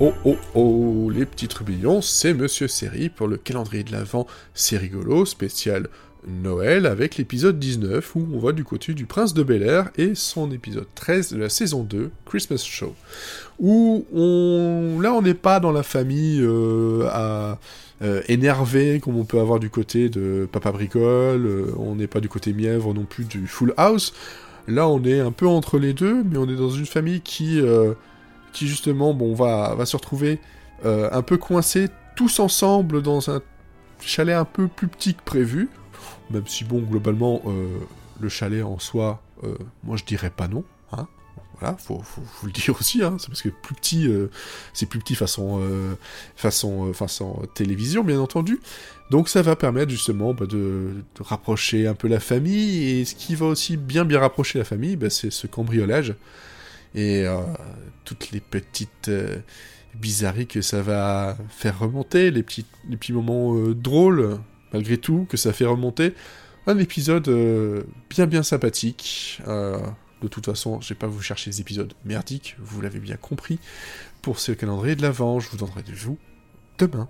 Oh oh oh, les petits trubillons, c'est Monsieur Série pour le calendrier de l'Avent, c'est rigolo, spécial Noël, avec l'épisode 19 où on va du côté du Prince de Bel Air et son épisode 13 de la saison 2, Christmas Show. Où on... là on n'est pas dans la famille euh, à, euh, énervée comme on peut avoir du côté de Papa Bricole, euh, on n'est pas du côté mièvre non plus du Full House. Là on est un peu entre les deux, mais on est dans une famille qui qui justement, bon, va, va se retrouver euh, un peu coincés tous ensemble dans un chalet un peu plus petit que prévu. Même si, bon, globalement, euh, le chalet en soi, euh, moi je dirais pas non. Hein. Voilà, faut, faut, le dire aussi, hein, c'est parce que plus petit, c'est plus petit façon, façon, façon télévision, bien entendu. Donc ça va permettre justement bah, de, rapprocher un peu la famille, et ce qui va aussi bien bien rapprocher la famille, bah, c'est ce cambriolage et toutes les petites euh, bizarreries que ça va faire remonter, les petits, les petits moments euh, drôles, malgré tout, que ça fait remonter. Un épisode bien bien sympathique. de toute façon, je vais pas vous chercher les épisodes merdiques, vous l'avez bien compris. Pour ce calendrier de l'avant, je vous donnerai des joues demain.